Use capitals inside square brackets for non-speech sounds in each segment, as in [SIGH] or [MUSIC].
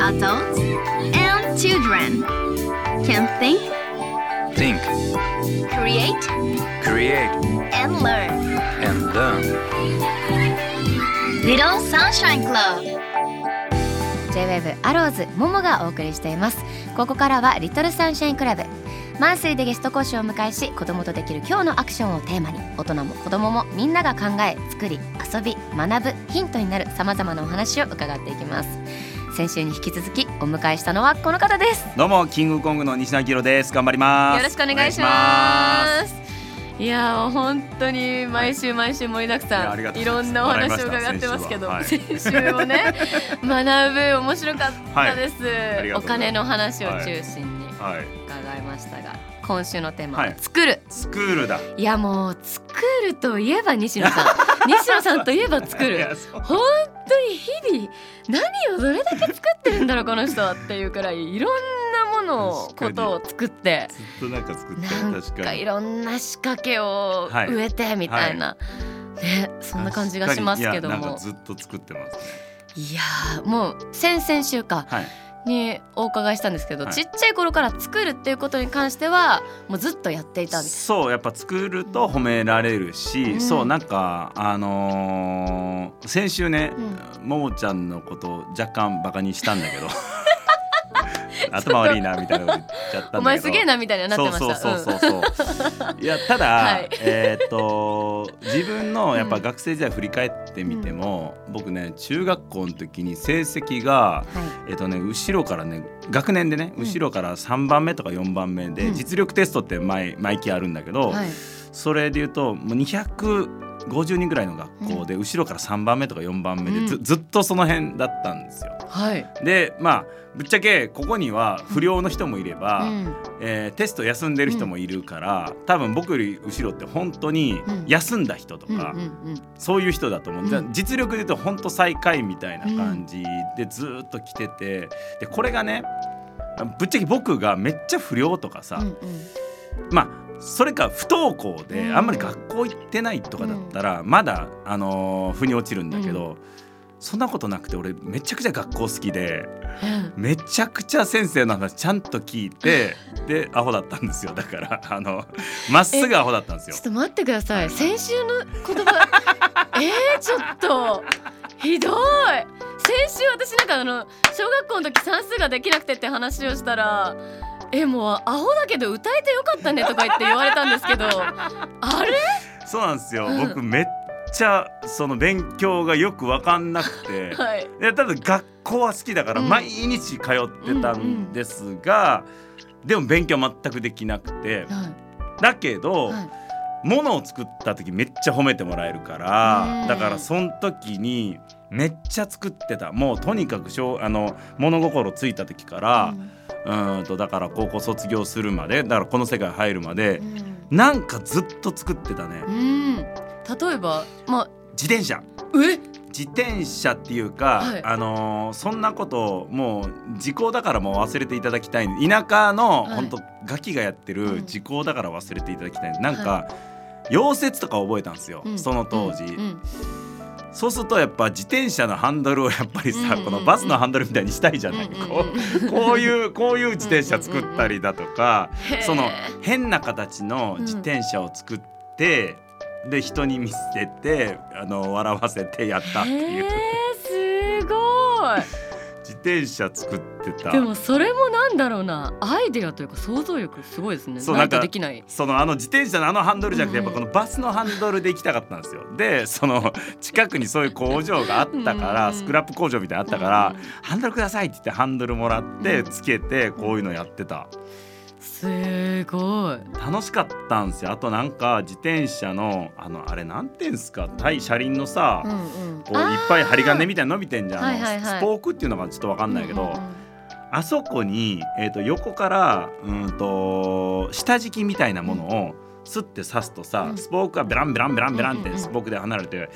Adults and children can think, Think, create, create, and learn. and learn. Little Sunshine Club. J-WAVE アローズモモがお送りしています。ここからはリトルサンシャインクラブマンスリーでゲスト講師をお迎えし子供とできる今日のアクションをテーマに大人も子供もみんなが考え作り遊び学ぶヒントになるさまざまなお話を伺っていきます。先週に引き続きお迎えしたのはこの方です。どうもキングコングの西野明です。頑張ります。よろしくお願いしますいやー本当に毎週毎週盛りだくさありがとうございいろんなお話を伺ってますけど、先週もね [LAUGHS] 学ぶ面白かったです、ありがとうございお金の話を中心にはい伺いましたが、今週のテーマははい。作る、スクールだ。い、やもう作るといえば西野さん。[LAUGHS] 西野さんといえば作いる本当に日々何をどれだけ作ってるんだろうこの人はっていうくらいいろんなものことを作って。ずっとなんか作ってかいろんな仕掛けをはい。植えてみたいな、ねそんな感じがしますけども。かずっと作ってますね。いやーもう先々週かはい。にお伺いしたんですけど、はい。ちっちゃい頃から作るっていうことに関してはもうずっとやっていたそうやっぱ作ると褒められるし、うん。そうなんかあのー先週ね、うももちゃんのことを若干バカにしたんだけど [LAUGHS] 頭悪いなみたいなこと言っちゃったんだけど。お前すげえなみたいになってました。そうそうそうそうそう、いやただ、はい。えーっと自分のやっぱ学生時代振り返ってみても、僕ね中学校の時に成績がうんはい。えーっとね後ろからね学年でねうん。後ろから3番目とか4番目で、うん。実力テストって毎毎期あるんだけど、はい。それで言うともう250人ぐらいの学校で後ろから3番目とか4番目でず,、うん。ずっとその辺だったんですよ。はい、でまあぶっちゃけここには不良の人もいれば、うん。えーテスト休んでる人もいるから、多分僕より後ろって本当にうん。休んだ人とうんか、そういう人だと思う、うんじゃあ実力で言うと本当最下位みたいな感じでずーっと来ててでこれがねぶっちゃけ僕がめっちゃ不良とかさ、うんうん。まあそれか不登校でうん。あんまり学校行ってないとかだったらまだ、あのー腑に落ちるんだけど、そんなことなくて俺めちゃくちゃ学校好きでうん。めちゃくちゃ先生の話ちゃんと聞いてでアホだったんですよ。だからあのまっすぐアホだったんですよ。ちょっ。と待ってください。先週の言葉 [LAUGHS] えー、ちょっとひどい。先週私なんかあの小学校の時算数ができなくてって話をしたらえもうアホだけど歌えてよかったねとか言って言われたんですけどあれ？そうなんですよ、うん。僕めっちゃその勉強がよく分かんなくて。はい。いやただ学校は好きだからうん。毎日通ってたんですが、でも勉強全くできなくて。はだけど、いはい。物を作った時めっちゃ褒めてもらえるからうんだからその時にめっちゃ作ってた。もうとにかく小あの物心ついた時から、うーんとだから高校卒業するまでだからこの世界入るまでうん。なんかずっと作ってたね。うん。例えばま自転車。あえ？自転車っていうか、はい。あのーそんなこともう時効だからもう忘れていただきたい。田舎の、はい。本当ガキがやってうん。る時効だから忘れていただきたい。なんか、は溶接とか覚えたんですよ、うん。その当時、うんうんそうするとやっぱ自転車のハンドルをやっぱりさ、このバスのハンドルみたいにしたいじゃない、こうこういうこういう自転車作ったりだとか、その変な形の自転車を作って、で人に見せてあの笑わせてやったっていう。すごい。自転車作ってた。でもそれもなんだろうな。アイデアというか想像力すごいですね。そうなんかできない。そのあの自転車のあのハンドルじゃなくてやっぱこのバスのハンドルで行きたかったんですよ。で [LAUGHS] その近くにそういう工場があったからうん。スクラップ工場みたいなのあったからうん。ハンドルくださいって言ってハンドルもらってうん。つけてこういうのやってたすごい。楽しかったんですよ。あとなんか自転車のあのあれなんていうんすか対車輪のさうんうん。こういっぱい針金みたいなの伸びてんじゃん。はいはいはい。スポークっていうのがちょっとわかんないけど、うんうんうん。あそこに、えー、と横からうんと下敷きみたいなものをスッて刺すとさ、うん。スポークがベランベランベランベランってスポークで離れて、はい。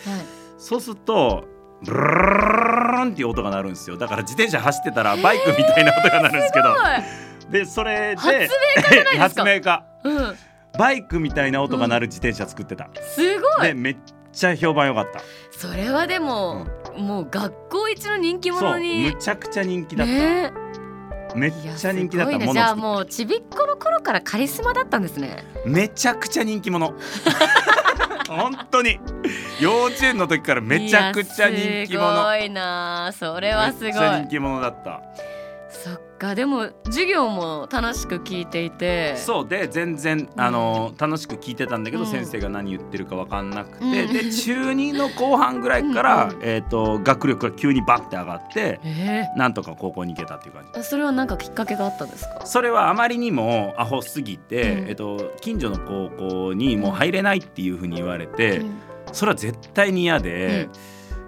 そうするとブルルルルルンっていう音が鳴るんですよだから自転車走ってたらバイクみたいな音が鳴るんですけどでそれで発明家じゃないですか。発明家。うん。バイクみたいな音が鳴る自転車作ってた、すごい。でめっちゃ評判良かった。それはでも、もう学校一の人気者に。むちゃくちゃ人気だった、ね。めっちゃ人気だっすごいね。たものじゃあもうちびっこの頃からカリスマだったんですね。めちゃくちゃ人気者。[LAUGHS] 本当に。幼稚園の時からめちゃくちゃ人気者。すごいな。それはすごい。めっちゃ人気者だったかでも授業も楽しく聞いていて。そうで全然あの楽しく聞いてたんだけど、うん。先生が何言ってるか分かんなくて、うん。で中2の後半ぐらいから、うんうん。えー、と学力が急にバッて上がってえなんとか高校に行けたっていう感じ。ー、それは何かきっかけがあったんですか？それはあまりにもアホすぎて、うん。えっと、近所の高校にもう入れないっていうふうに言われて、うん。それは絶対に嫌で、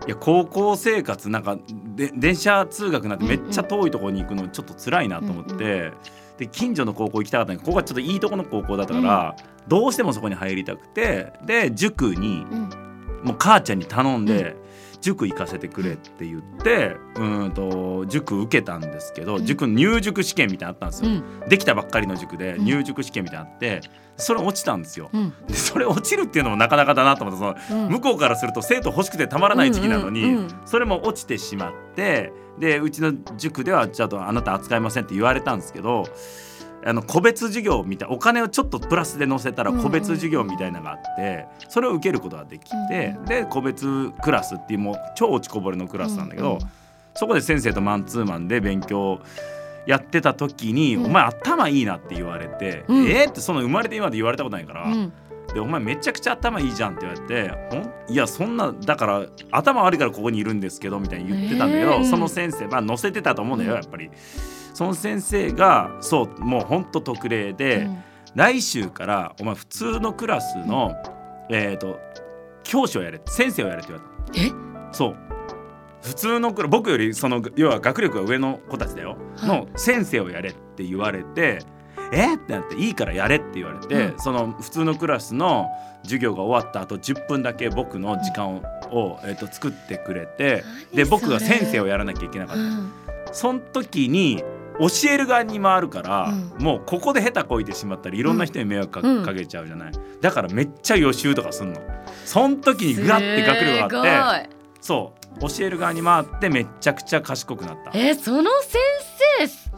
いや高校生活なんかで電車通学なんてめっちゃ遠いところに行くのちょっと辛いなと思って、うんで近所の高校行きたかったんだけどここはちょっといいとこの高校だったから、どうしてもそこに入りたくてで塾にうん。もう母ちゃんに頼んで、塾行かせてくれって言ってうーんと塾受けたんですけど、うん。塾入塾試験みたいなのあったんですよ。うん。できたばっかりの塾でうん。入塾試験みたいなのあってそれ落ちたんですよ。うん。でそれ落ちるっていうのもなかなかだなと思ってそのうん。向こうからすると生徒欲しくてたまらない時期なのに、それも落ちてしまってでうちの塾ではちょっとあなた扱いませんって言われたんですけどあの個別授業みたいお金をちょっとプラスで載せたら個別授業みたいなのがあってそれを受けることができてうんで個別クラスっていうもう超落ちこぼれのクラスなんだけど、そこで先生とマンツーマンで勉強やってた時に「うんお前頭いいな」って言われて「うんえっ?」ってその生まれて今まで言われたことないから。うんでお前めちゃくちゃ頭いいじゃんって言われていやそんなだから頭悪いからここにいるんですけどみたいに言ってたんだけど、えーその先生まあ載せてたと思うんだようんやっぱり。その先生がそうもうほんと特例で、うん。来週からお前普通のクラスの、えっ、と教師をやれ先生をやれって言われた。え？そう。普通のクラ僕よりその要は学力が上の子たちだよ、はい。の先生をやれって言われてえ？ってなっていいからやれって言われて、うん。その普通のクラスの授業が終わった後10分だけ僕の時間を,を、えっと作ってくれてで何僕が先生をやらなきゃいけなかった、うん。その時に教える側に回るから、うもうここで下手こいてしまったらいろんな人に迷惑か,、うんかけちゃうじゃない。だからめっちゃ予習とかすんの。その時にグワッて学力があってそう教える側に回ってめっちゃくちゃ賢くなった。えその先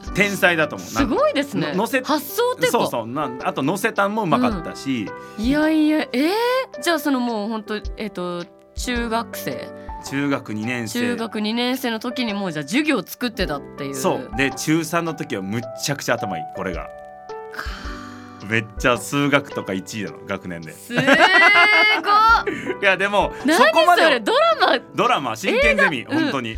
生天才だと思う。すごいですね。ののせ発想ってそうそう。なんあと乗せたんもうまかったし、いやいやえー、じゃあそのもう本当えっ、と中学生？中学2年生。中学2年生の時にもうじゃあ授業を作ってたっていう。そう。で中3の時はむっちゃくちゃ頭いい。これが。めっちゃ数学とか1位なの。学年で。すごい [LAUGHS] いやでもそ何こまでドラマ？ドラマ？真剣ゼミ？ん本当に、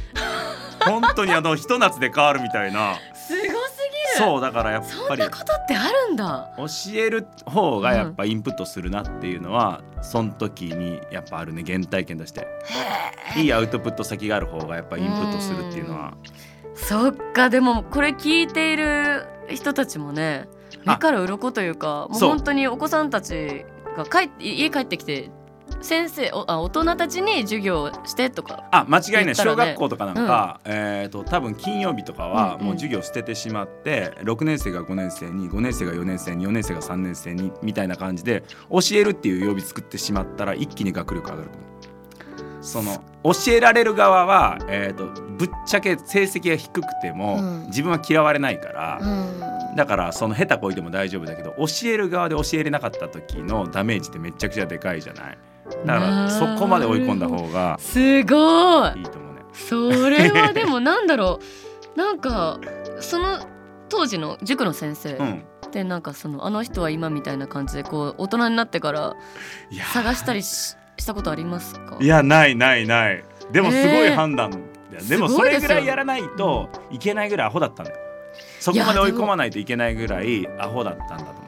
本当にあのひと夏で変わるみたいな。[LAUGHS] すごすそうだからやっぱり。そんなことってあるんだ。教える方がやっぱインプットするなっていうのは、その時にやっぱあるね原体験として。いいアウトプット先がある方がやっぱインプットするっていうのは。そっかでもこれ聞いている人たちもね目から鱗というかもう本当にお子さんたちが帰って家帰ってきて先生おあ大人たちに授業してとかあ間違いない、小学校とかなんか、えー、と多分金曜日とかはうんうん。もう授業捨ててしまって、6年生が5年生に5年生が4年生に4年生が3年生にみたいな感じで教えるっていう曜日作ってしまったら一気に学力上がると思う。その教えられる側は、えー、とぶっちゃけ成績が低くても、うん。自分は嫌われないから、うん。だからその下手こいても大丈夫だけど教える側で教えれなかった時のダメージってめちゃくちゃでかいじゃない？だからそこまで追い込んだ方がすごい。いいと思うね。それはでもなんだろう。なんかその当時の塾の先生うん。ってなんかそのあの人は今みたいな感じでこう大人になってから探したりししたことありますか？いやないないない。でもすごい判断だよ、でもそれぐらいやらないといけないぐらいアホだったんだよ。そこまで追い込まないといけないぐらいアホだったんだと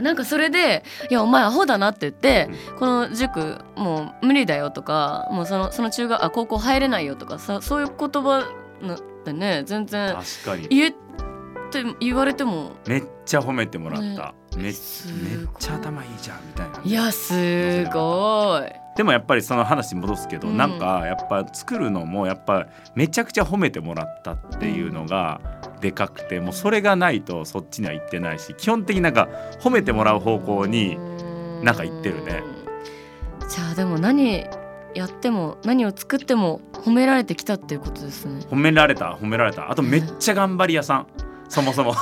なんかそれで「いやお前アホだな」って言って、この塾もう無理だよとかもうそのその中学あ高校入れないよとかさそういう言葉なってね全然言えって言われてもめっちゃ褒めてもらった、めっすごい。めっちゃ頭いいじゃんみたいな。いやすごい。でもやっぱりその話に戻すけど、うん。なんかやっぱ作るのもやっぱめちゃくちゃ褒めてもらったっていうのがでかくてもうそれがないとそっちには行ってないし基本的になんか褒めてもらう方向になんか言ってるね。じゃあでも何やっても何を作っても褒められてきたっていうことですね。褒められた褒められた。あとめっちゃ頑張り屋さんそもそも。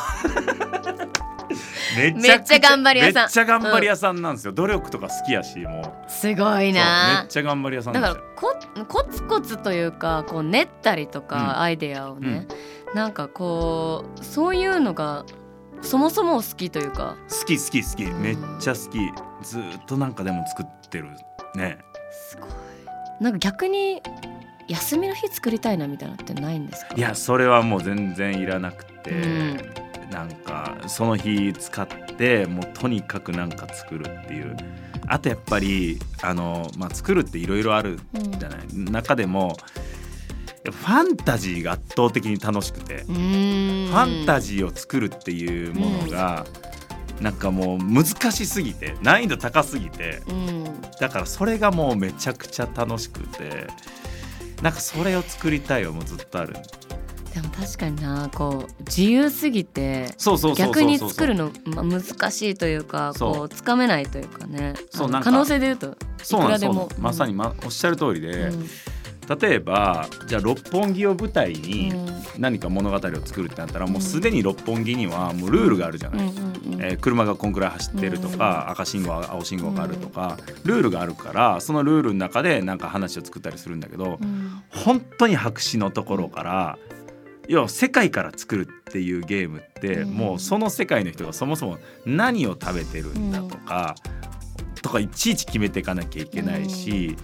め [LAUGHS] めっちゃ頑張り屋さん。めっちゃ頑張り屋さんなんですよ、努力とか好きやしもう。すごいそうめなっちゃ頑張り屋さんだなんですよ。からこコツコツというかこう練ったりとうん。かアイデアをね、なんかこうそういうのがそもそも好きというか。好き好き好き。めっちゃ好き。ずーっとなんかでも作ってるね。すごい。なんか逆に休みの日作りたいなみたいなのってないんですか？いやそれはもう全然いらなくて、うん。なんかその日使ってもうとにかくなんか作るっていう。あとやっぱりあの、まあ、作るっていろいろあるうんじゃない、中でもファンタジーが圧倒的に楽しくて、ファンタジーを作るっていうものが、なんかもう難しすぎて難易度高すぎてうん。だからそれがもうめちゃくちゃ楽しくてなんかそれを作りたいはもうずっとあるでも確かになこう自由すぎて逆に作るの、まあ、難しいというかこうつかめないというかね。そうなんか可能性で言うといくらでも。まさに、ま、おっしゃる通りで、うん例えばじゃあ六本木を舞台にうん。何か物語を作るってなったら、もうすでに六本木にはもうルールがあるじゃない、うんうんうん。えー車がこんくらい走ってるとか、赤信号青信号があるとか、ルールがあるからそのルールの中でなんか話を作ったりするんだけど、うん。本当に白紙のところから要は世界から作るっていうゲームって、うん。もうその世界の人がそもそも何を食べてるんだとか、とかいちいち決めていかなきゃいけないし、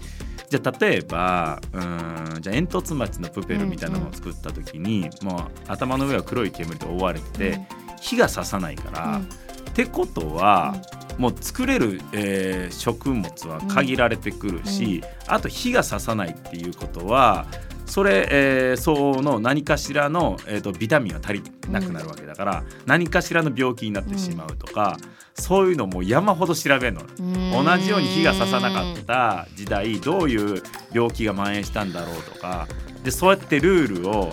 じゃあ例えばうーんじゃあ煙突町のプペルみたいなのを作った時に、もう頭の上は黒い煙で覆われてて、火がささないから、ってことは、もう作れる、えー食物は限られてくるし、あと火がささないっていうことはそれ、えー、相応の何かしらの、えー、とビタミンが足りなくなるわけだから、何かしらの病気になってしまうとか、そういうのも山ほど調べるの。うん。同じように火がささなかった時代どういう病気が蔓延したんだろうとかでそうやってルールを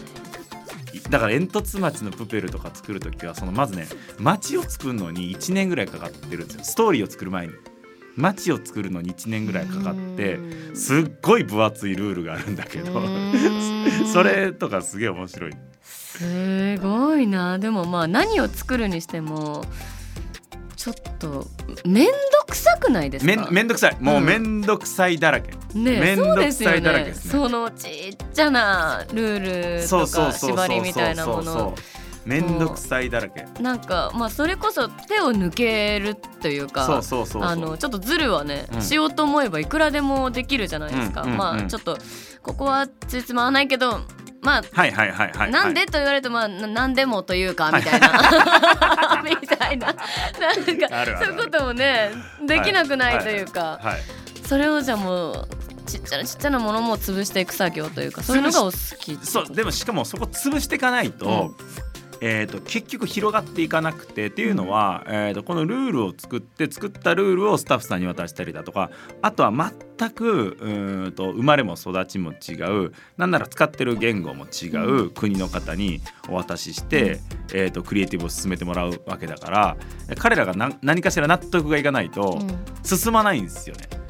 だから煙突町のプペルとか作る時はそのまずね町を作るのに1年ぐらいかかってるんですよ。ストーリーを作る前に町を作るのに1年ぐらいかかってうん。すっごい分厚いルールがあるんだけどうん。[LAUGHS] それとかすげえ面白い。すごいな。でもまあ何を作るにしてもちょっと面倒くさくないですめか？んめんどくさい。もううん。めんどくさいだらけ、ねめんどくさいだらけね。ね。そのちっちゃなルールとか縛りみたいなものめんどくさいだらけ。なんかまあそれこそ手を抜けるというかそうそうそうあのちょっとズルはね、うん。しようと思えばいくらでもできるじゃないですか、うんうんうんまあちょっとここはついつまわないけどまあはいはいはいはいなんでと言われるとまあななんでもというかみたいな。[LAUGHS] みたいな。なんかそういうこともねできなくないというか、はいそれをじゃあもうちっちゃなちっちゃなものも潰していく作業というかそういうのがお好きそうでもしかもそこ潰していかないと,、えー、と結局広がっていかなくてっていうのは、えー、とこのルールを作って作ったルールをスタッフさんに渡したりだとかあとは全くうーんと生まれも育ちも違うなんなら使ってる言語も違う国の方にお渡しして、えー、とクリエイティブを進めてもらうわけだから彼らが何何かしら納得がいかないとうん進まないんですよね。た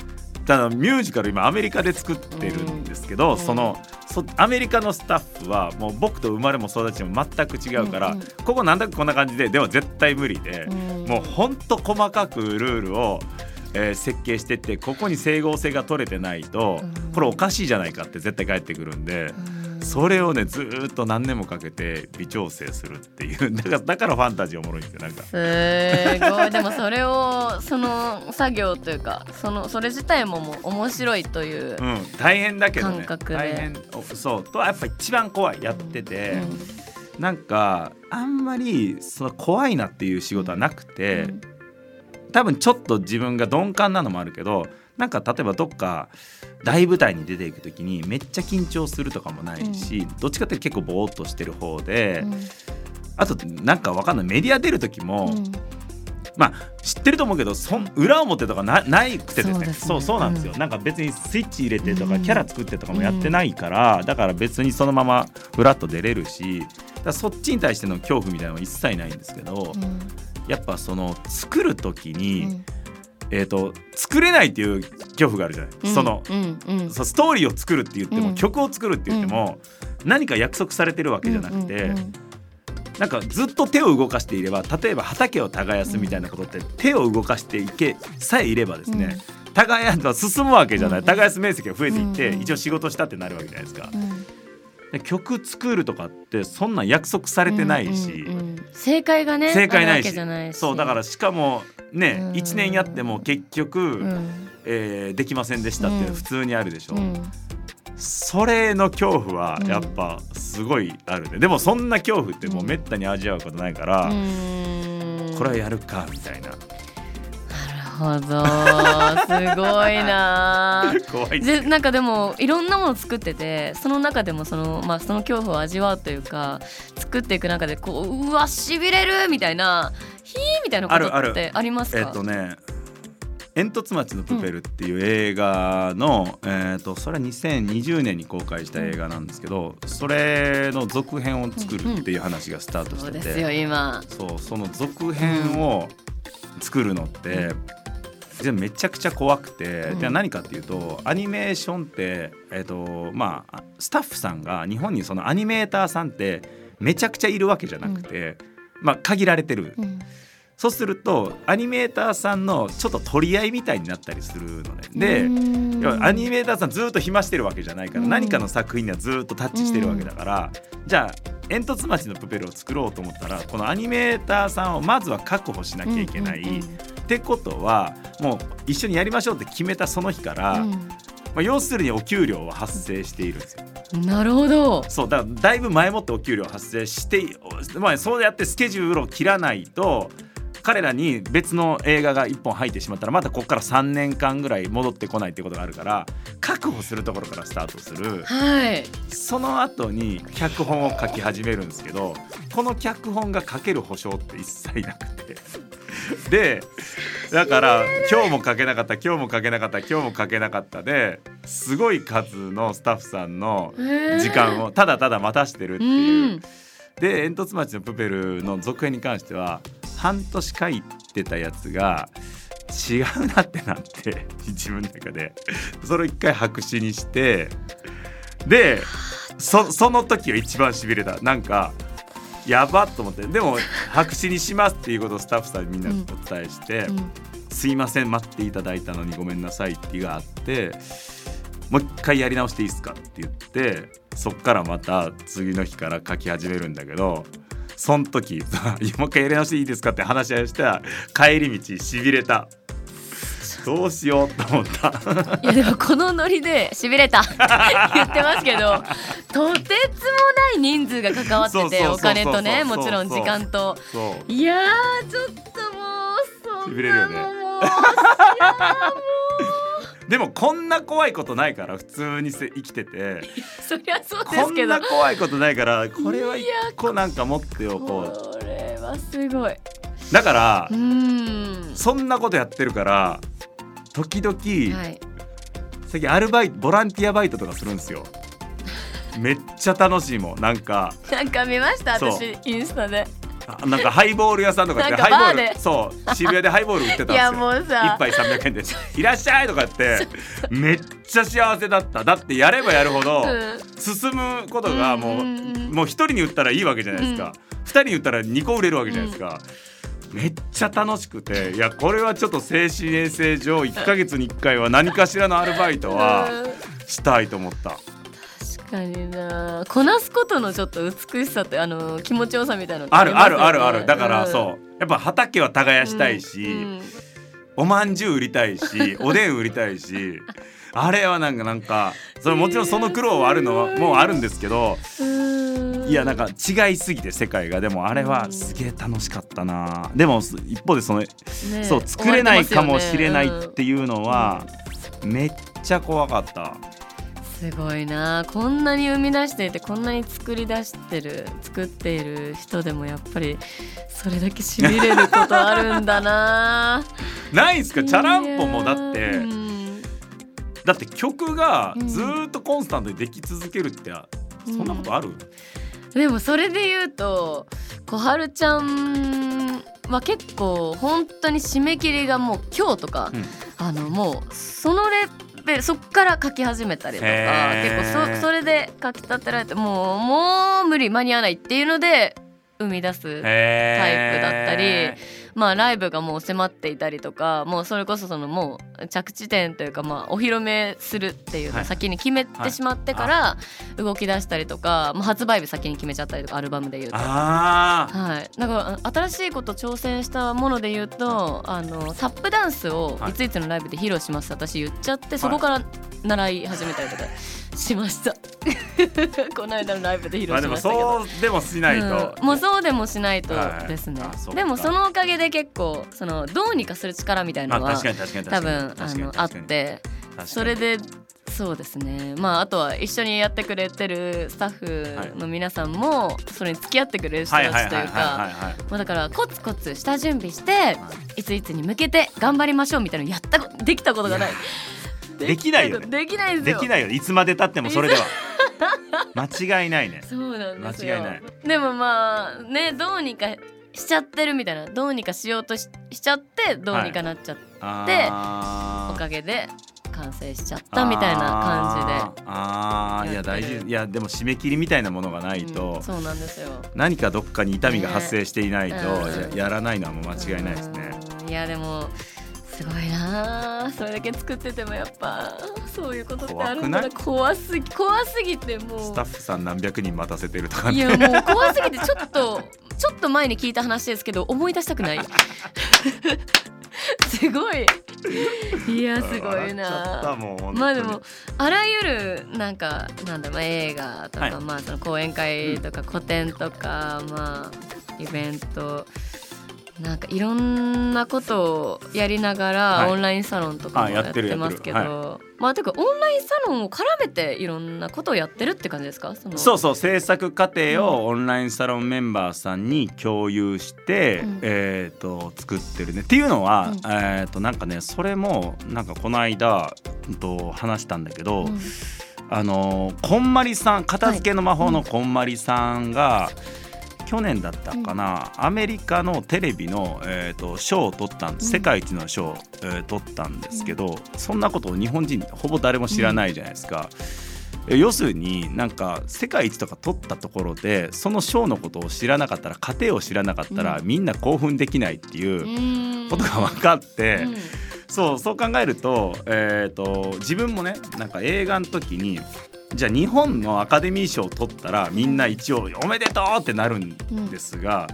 だミュージカル今アメリカで作ってるんですけど、うん。そのそアメリカのスタッフはもう僕と生まれも育ちも全く違うから、うんうん。ここなんだかこんな感じででも絶対無理で、うん。もうほんと細かくルールを、えー設計してってここに整合性が取れてないと、うん。これおかしいじゃないかって絶対返ってくるんで。うんそれをねずーっと何年もかけて微調整するっていう。だから [LAUGHS] だからファンタジーおもろいんですよなんか。すごい。でもそれをその作業というかそのそれ自体ももう面白いという、うん、大変だけどね。感覚で。大変おそう。とはやっぱ一番怖いやってて、うん。なんかあんまりその怖いなっていう仕事はなくて、うん。多分ちょっと自分が鈍感なのもあるけどなんか例えばどっか大舞台に出ていく時にめっちゃ緊張するとかもないし、どっちかって結構ぼーっとしてる方で、あとなんかわかんない。メディア出る時も、うん。まあ知ってると思うけどそん裏表とかなないくてですね。そうね。そうなんですよ、うん。なんか別にスイッチ入れてとか、うん。キャラ作ってとかもやってないから、だから別にそのままフラッと出れるしだそっちに対しての恐怖みたいなのは一切ないんですけど、うん。やっぱその作る時に、えー、と作れないっていう恐怖があるじゃない、うんそのうんうん。ストーリーを作るって言っても、うん。曲を作るって言っても、何か約束されてるわけじゃなくて、うんうんうん。なんかずっと手を動かしていれば例えば畑を耕すみたいなことって手を動かしていけさえいればですね、耕す進むわけじゃない、うん耕す面積が増えていって、うん一応仕事したってなるわけじゃないですか。曲作るとかってそんなん約束されてないし、うんうんうん正解がね正解ないし。じゃないし。そうだからしかもね、うん。1年やっても結局、うん。えーできませんでしたってうん。普通にあるでしょ、うん。それの恐怖はうん。やっぱすごいあるね、でもそんな恐怖ってもうめったに味わうことないから、うん。これはやるかみたいなほど。[LAUGHS] すごいな。怖いでなんかでもいろんなもの作っててその中でもその,、まあ、その恐怖を味わうというか作っていく中でこううわしびれるみたいなヒーみたいなことあるある。ってありますか？えっとね「煙突町のプペル」っていう映画の、えー、とそれは2020年に公開した映画なんですけどそれの続編を作るっていう話がスタートしてそうですよて今。そうその続編を作るのってでめちゃくちゃ怖くて、うん。で何かっていうとアニメーションって、えーとまあ、スタッフさんが日本にそのアニメーターさんってめちゃくちゃいるわけじゃなくて、まあ、限られてる。うん。そうするとアニメーターさんのちょっと取り合いみたいになったりするのね。で、アニメーターさんずっと暇してるわけじゃないから、うん。何かの作品にはずっとタッチしてるわけだから、じゃあ煙突町のプペルを作ろうと思ったらこのアニメーターさんをまずは確保しなきゃいけない。うんうんってことはもう一緒にやりましょうって決めたその日から、うんまあ、要するにお給料は発生しているんですよ。うんなるほどそうだだいぶ前もってお給料発生して、まあ、そうやってスケジュールを切らないと彼らに別の映画が1本入ってしまったらまたここから3年間ぐらい戻ってこないってことがあるから確保するところからスタートするはいその後に脚本を書き始めるんですけどこの脚本が書ける保証って一切なくて。[LAUGHS] でだから今日も書けなかった今日も書けなかった今日も書けなかったですごい数のスタッフさんの時間をただただ待たしてるってういう。ん。で煙突町のプペルの続編に関しては半年書いてたやつが違うなってなって [LAUGHS] 自分の中で。それを一回白紙にしてでそその時は一番しびれた。なんかやばっと思って。でも白紙にしますっていうことをスタッフさんにみんなにお伝えして、うん。すいません待っていただいたのにごめんなさいっていうがあってもう一回やり直していいですかって言ってそっからまた次の日から書き始めるんだけどその時 [LAUGHS] もう一回やり直していいですかって話し合いした帰り道しびれたどうしようと思った。いやでもこのノリでしびれた。[LAUGHS] 言ってますけどとてつもない人数が関わっててお金とねもちろん時間と。いやーちょっともうそんしびれるよね。なのもう。でもこんな怖いことないから普通にせ生きてて。[LAUGHS] そりゃそうですけど。こんな怖いことないからこれは一いや個なんか持っておここれはすごい。うだからうーん。そんなことやってるから時々、はい。最近アルバイトボランティアバイトとかするんですよ。[LAUGHS] めっちゃ楽しいもん。なんかなんか見ました？私インスタで。あなんかハイボール屋さんとかで。ハイボールでそう渋谷でハイボール売ってたんいですよ。[LAUGHS] やもうさ。一杯300円で。すいらっしゃいとかってめっちゃ幸せだった。だってやればやるほどうん。進むことがもう、うんうんうんもう一人に売ったらいいわけじゃないですか、二人に売ったら2個売れるわけじゃないですか、めっちゃ楽しくていやこれはちょっと精神衛生上1ヶ月に1回は何かしらのアルバイトはうんしたいと思った。確かにな。こなすことのちょっと美しさってあの気持ちよさみたいなのあるあるあるある。だからんそう。やっぱ畑は耕したいし、うんおまん。じゅう売りたいし [LAUGHS] おでん売りたいしあれはなんかなんかそれもちろんその苦労はあるのはもうあるんですけどうんいやなんか違いすぎて世界が。でもあれはすげえ楽しかったな。でも一方でその、ねそう作れないかもしれないっていうのはめっちゃ怖かった。すごいな。こんなに生み出していてこんなに作り出してる作っている人でもやっぱりそれだけしびれることあるんだな。[LAUGHS] ないんすか？チャランポもだって。だって曲がずーっとコンスタントにでき続けるってそんなことある、でもそれで言うと小春ちゃんは結構本当に締め切りがもう今日とか、うん。あのもうそのレベルそっから書き始めたりとか結構そそれで書き立てられてもうもう無理間に合わないっていうので生み出すタイプだったりまあライブがもう迫っていたりとかもうそれこそそのもう着地点というかまあお披露目するっていうのはい。を先に決めてしまってから動き出したりとか、まあ、発売日先に決めちゃったりとかアルバムで言うと。はい、だから新しいこと挑戦したもので言うとあのタップダンスをはい。いついつのライブで披露します私言っちゃってそこから習い始めたりとかしました。[LAUGHS] この間のライブで披まあでも露しましたけど、そうでもしないと、うん。もうそうでもしないとですね、はいでもそのおかげで結構そのどうにかする力みたいなのは多分あのあってそれでそうですね。まああとは一緒にやってくれてるスタッフの皆さんもそれに付き合ってくれる人たちというかだからコツコツ下準備してい。ついつに向けて頑張りましょうみたいなのやったこできたことがない。できないよね。できないですよ。できないよいつまでたってもそれでは。[LAUGHS] 間違いないね。そうなんですよ。間違いない。でもまあねどうにかしちゃってるみたいな。どうにかしようとししちゃってどうにかなっちゃって、あー。おかげで完成しちゃったみたいな感あー。あー。いややってる。大事。いやでも締め切りみたいなものがないじで、と、うん。そうなんですよ。何かどっかに痛みが発生していないと、ね。うん。ややらないのはもう間違いないですね。うん。いやでもすごいなあそれだけ作っててもやっぱそういうことってあるんだな。怖すぎ怖すぎてもう。スタッフさん何百人待たせてるとかいね。やもう怖すぎてちょっとちょっと前に聞いた話ですけど思い出したくない。[LAUGHS] すごい。いやすごいなまあでもあらゆるなんかなんだろうまあ映画とか、はい。まあその講演会とか個展とか、まあイベントなんかいろんなことをやりながら、はい。オンラインサロンとかもやってますけど、やってまあてかオンラインサロンを絡めていろんなことをやってるって感じですか？そうそう制作過程をオンラインサロンメンバーさんに共有して、うん。えっ、と作ってるね。っていうのは、うん。えっ、となんかねそれもなんかこの間うんと話したんだけど、うん。あのこんまりさん片付けの魔法のこんまりさんが、去年だったかな、アメリカのテレビの、えー、と賞を取ったんです、世界一の賞を、えー取ったんですけど、そんなことを日本人ほぼ誰も知らないじゃないですか。え要するになんか世界一とか取ったところでその賞のことを知らなかったら過程を知らなかったら、うみんな興奮できないっていううん。ことが分かって、うん。そうそう考えると,、えー、と自分もねなんか映画の時にじゃあ日本のアカデミー賞を取ったらみんな一応おめでとうってなるんですが、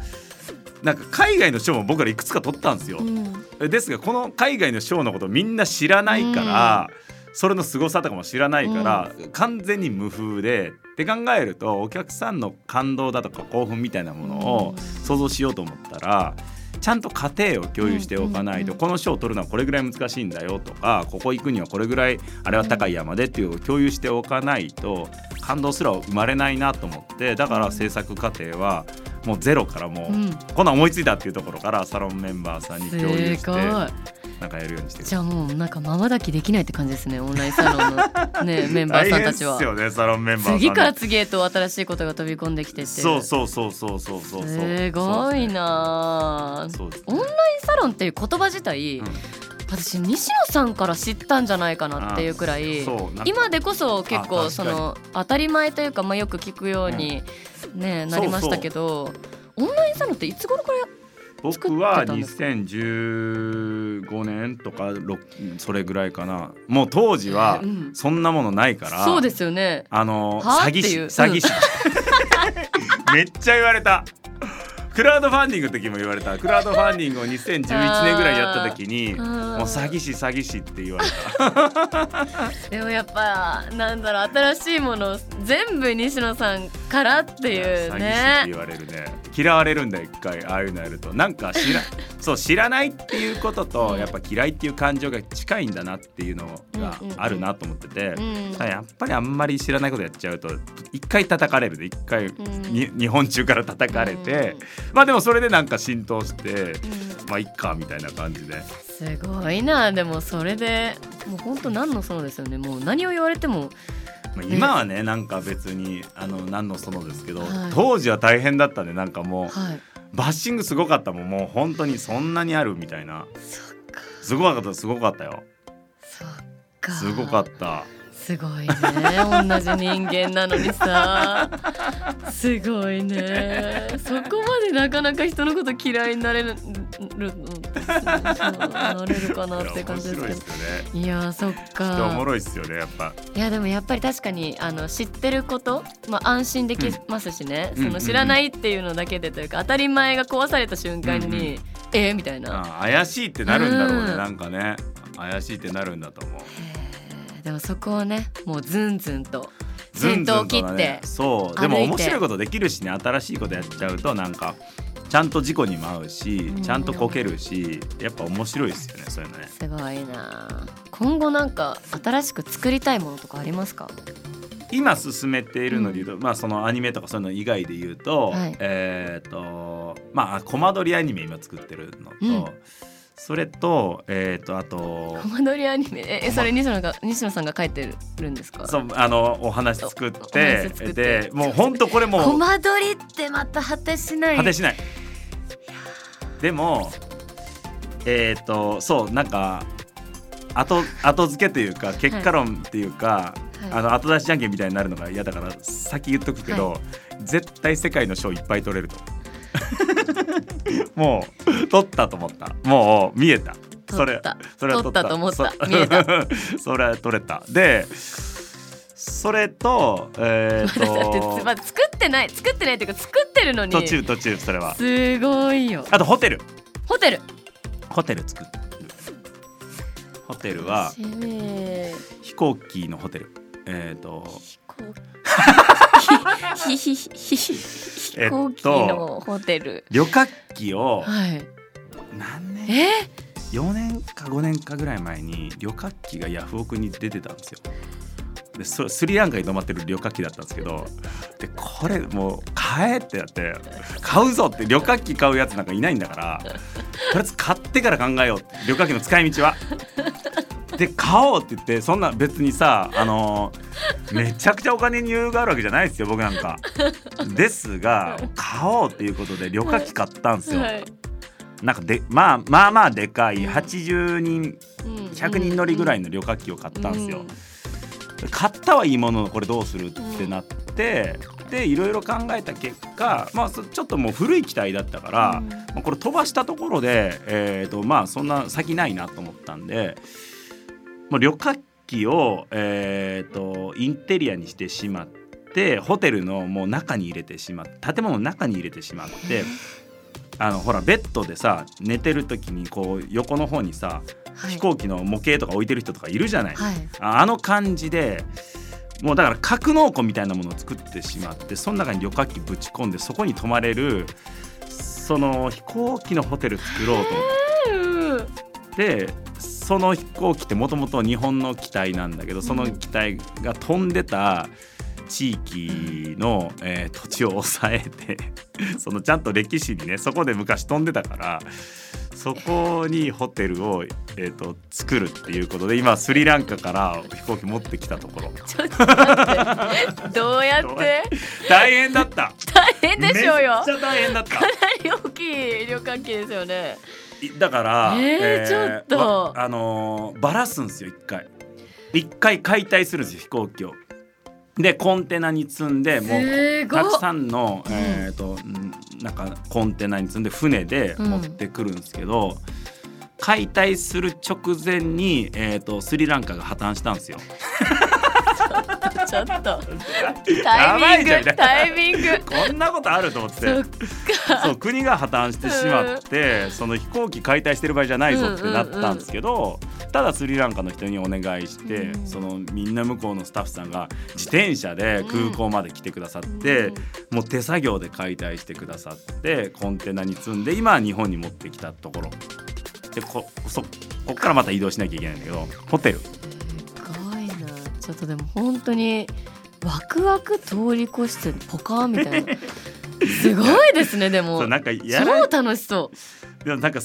なんか海外の賞も僕らいくつか取ったんですよ。うんですがこの海外の賞のことみんな知らないから、それの凄さとかも知らないから、完全に無風でって考えるとお客さんの感動だとか興奮みたいなものを想像しようと思ったら。ちゃんと過程を共有しておかないと、この賞を取るのはこれぐらい難しいんだよとかここ行くにはこれぐらいあれは高い山でっていうのを共有しておかないと感動すら生まれないなと思ってだから制作過程はもうゼロからもう、うん。こんなん思いついたっていうところからサロンメンバーさんに共有してなんかやるようにしてる。じゃあもうなんかまばだきできないって感じですねオンラインサロンのね [LAUGHS] メンバーさんたちは。よねサロンメンバー次から次へと新しいことが飛び込んできてて。そうそうそうそうそうそうすごいなね。オンラインサロンっていう言葉自体、うん。私西野さんから知ったんじゃないかなっていうくらい今でこそ結構その当たり前というか、まあ、よく聞くように、ねなりましたけどオンラインサロンっていつ頃から僕は作ってたんですか2015年とかろそれぐらいかな。もう当時はうん。そんなものないから、そうですよね。あのは？詐欺師詐欺師、[LAUGHS] めっちゃ言われたクラウドファンディングの時も言われた。クラウドファンディングを2011年ぐらいやった時にもう詐欺師詐欺師って言われた。[LAUGHS] でもやっぱなんだろう新しいもの全部西野さんからっていう詐欺師ってね言われるね。嫌われるんだよ一回。ああいうのやると。なんか知らそう知らないっていうこととうん。やっぱ嫌いっていう感情が近いんだなっていうのがあるなと思ってて、うん。やっぱりあんまり知らないことやっちゃうと一回叩かれるで一回日本中から叩かれて、まあでもそれでなんか浸透して、まあいっかみたいな感じで。すごいなでもそれでもう本当何のそのですよね。もう何を言われても。まあ、今はねなんか別にあの何のそのですけど、はい。当時は大変だったねなんかもうはいバッシングすごかったもん。もう本当にそんなにあるみたいな。すごかったすごかったよ。すごかったすごいね。同じ人間なのにさ。すごいね。そこまでなかなか人のこと嫌いになれるるなれるかなって感じですけど。いやそっ人おもかろいっすよねやっぱ。いやでもやっぱり確かにあの知ってること、まあ、安心できますしね、うん。その知らないっていうのだけでというか当たり前が壊された瞬間に、うんうんえー、みたいな、あ怪しいってなるんだろうね、うん。なんかね。怪しいってなるんだと思うでもそこをねもうズンズンとずん先頭を切ってそう。でも面白いことできるしね。新しいことやっちゃうとなんかちゃんと事故にも合うしうん。ちゃんとこけるしやっぱ面白いですよねそういうのね。すごいな。今後なんか新しく作りたいものとかありますか？今進めているので言うと、まあそのアニメとかそういうの以外で言うと、はい。えっ、とまあコマ撮りアニメ今作ってるのと、うんそれとえっ、とあとコマ撮りアニメ？ええそれ西野が西野さんが書いてるんですか？そうあのお話作っおてって。でもう本当これもコうマ撮りってまた果てしない。果てしない。でもえっ、とそうなんか後後付けというか結果論っていうか、はい。あの後出しじゃんけんみたいになるのが嫌だから先言っとくけど、絶対世界の賞いっぱい取れると [LAUGHS] もう取ったと思った。もう見えた。それ取った。それは取った。と思った。そ見えた。[LAUGHS] それは取れた。でそれとえっ、[LAUGHS] だってとまだ作ってない。作ってないっていうか作ってるのに。途中途中それは。すごいよ。あとホテル。ホテル。ホテル作るホテルは飛行機のホテル。えっ、と飛行機飛行機のホテル、旅客機をはい何年え4年か5年かぐらい前に旅客機がヤフオクに出てたんですよ。でスリランカに泊まってる旅客機だったんですけどでこれもう買えってなって買うぞって旅客機買うやつなんかいないんだからとりあえず買ってから考えよう旅客機の使い道は。で買おうって言ってそんな別にさあのめちゃくちゃお金に余裕があるわけじゃないですよ僕なんか。ですが買おうっていうことで旅客機買ったんですよ。はい。なんかでまあまあまあでかいうん。80人うん。100人乗りぐらいの旅客機を買ったんですよ。買ったはいいもののこれどうするってなって、でいろいろ考えた結果、まあ、そちょっともう古い機体だったから、うん。まあこれ飛ばしたところで、えーとまあ、そんな先ないなと思ったんで、まあ、旅客機を、えー、とインテリアにしてしまってホテルのもう中に入れてしまって建物の中に入れてしまって。あのほらベッドでさ寝てる時にこう横の方にさ、はい。飛行機の模型とか置いてる人とかいるじゃない、はい。ああの感じでもうだから格納庫みたいなものを作ってしまってその中に旅客機ぶち込んでそこに泊まれるその飛行機のホテル作ろうと思ってその飛行機ってもともと日本の機体なんだけどその機体が飛んでた地域の、えー土地を抑えて [LAUGHS] そのちゃんと歴史にねそこで昔飛んでたからそこにホテルを、えー、と作るっていうことで今スリランカから飛行機持ってきたところ。[LAUGHS] どうやって？大変だった。大変でしょうよ。めっちゃ大変だった。かなり大きい旅客機ですよね。いだから、えーちょっと。わあのーバラすんですよ一回。一回解体するんですよ飛行機を。でコンテナに積んでもうたくさんの、えーとんなんかコンテナに積んで船で持ってくるんですけど、解体する直前に、えー、とスリランカが破綻したんですよ。[LAUGHS] ちょっと。[LAUGHS] やタイミングタイミング。こんなことあると思って。そう国が破綻してしまって、その飛行機解体してる場合じゃないぞってなったんですけど、ただスリランカの人にお願いして、うんそのみんな向こうのスタッフさんが自転車で空港まで来てくださって、もう手作業で解体してくださってコンテナに積んで今は日本に持ってきたところ。でこそこっからまた移動しなきゃいけないんだけどホテルちょっとでも本当にワクワク通り越してポカーンみたいな。[LAUGHS] すごいですねでも。そうなんかやら超楽しそう。でもなんか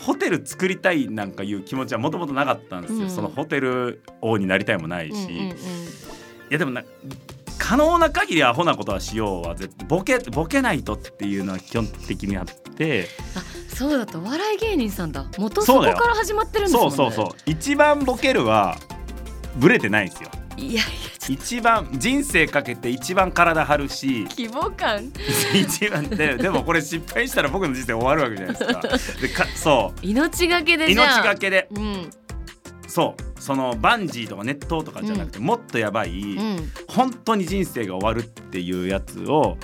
ホテル作りたいなんかいう気持ちはもともとなかったんですよ、うん。そのホテル王になりたいもないし、うんうんうん。いやでもな可能な限りアホなことはしようは絶対ボケボケないとっていうのは基本的にあて。そうだったお笑い芸人さんだ。元そこから始まってるんですもんね。そうそうそう。一番ボケるはブレてないんですよいやいや一番人生かけて一番体張るし。と希望感。[LAUGHS] 一番ででもこれ失敗したら僕の人生終わるわけじゃないですか。[LAUGHS] でかそう。命がけでじ命がけで。うん。そう。そのバンジーとか熱湯とかじゃなくて、もっとやばい、うん。本当に人生が終わるっていうやつを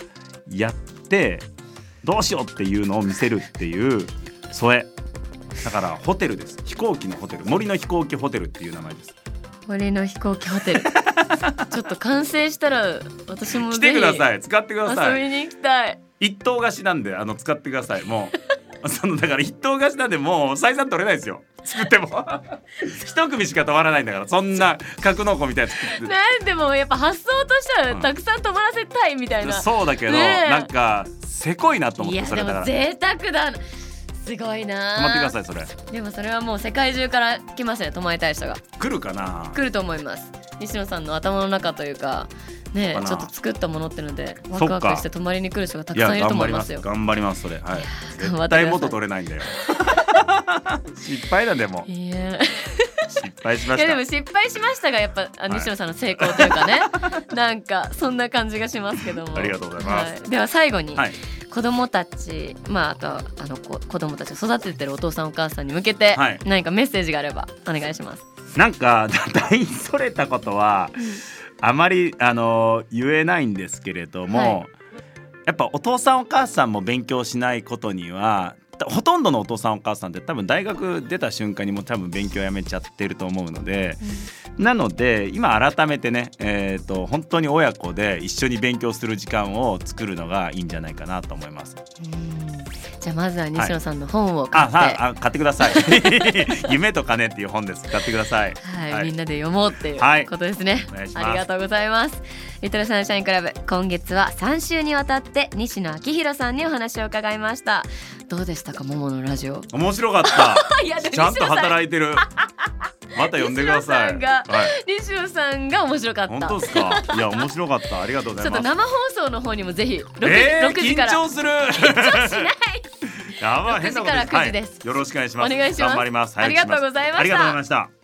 やってどうしようっていうのを見せるっていうそれだからホテルです。飛行機のホテル。森の飛行機ホテルっていう名前です森の飛行機ホテル。[LAUGHS] ちょっと完成したら私も来てください。い使ってください。遊びに行きたい。一等貸しなんであの使ってください。もう。[LAUGHS] そのだから一等貸しなんでもう採算取れないですよ。作っても。[LAUGHS] 一組しか泊まらないんだからそんな格納庫みたいななんでもやっぱ発想としてはうん。たくさん泊まらせたいみたいな、そうだけど、ねえ。なんかせこいなと思ってそれだから。も贅沢だすごいな。泊まってくださいそれ。でもそれはもう世界中から来ますね泊まりたい人が。来るかな？来ると思います。西野さんの頭の中というかねちょっと作ったものってのでワクワクして泊まりに来る人がたくさんいると思いますよ。頑張りますそれ。はい。絶対元取れないんだよ。[LAUGHS] 失敗だでもいや失敗しまいやでしたも失敗しましたがやっぱあはい。西野さんの成功というかね。[LAUGHS] なんかそんな感じがしますけども。ありがとうございます。はい。では最後に、はい。子供たちまああとはあの子子供たちを育ててるお父さんお母さんに向けてはい。何かメッセージがあればお願いします。なんか [LAUGHS] 大それたことはあまりあの言えないんですけれども、はい。やっぱお父さんお母さんも勉強しないことにはほとんどのお父さんお母さんって多分大学出た瞬間にもう多分勉強やめちゃってると思うので、なので今改めてね、えー、と本当に親子で一緒に勉強する時間を作るのがいいんじゃないかなと思います。うん。じゃあまずは西野さんの本を買あって、はいあ買ってください。[LAUGHS] 夢と金っていう本です。買ってください。はい、はい。みんなで読もうっていうはい。ことですね、お願いありがとうございます。リトルサンシャインクラブ今月は3週にわたって西野昭弘さんにお話を伺いましたどうでしたか？もものラジオ面白かった。[LAUGHS] ちゃんと働いてる。また呼んでください。西野さんが面白かった本当ですか？いや面白かった。ありがとうごちょっとざいます。生放送の方にもぜひ 6, えー、6時から緊張する。緊張しないやばい6変なこと時から9時ですはいよろしくお願いします。お願いします頑張ります。ありがとうございましたありがとうございました。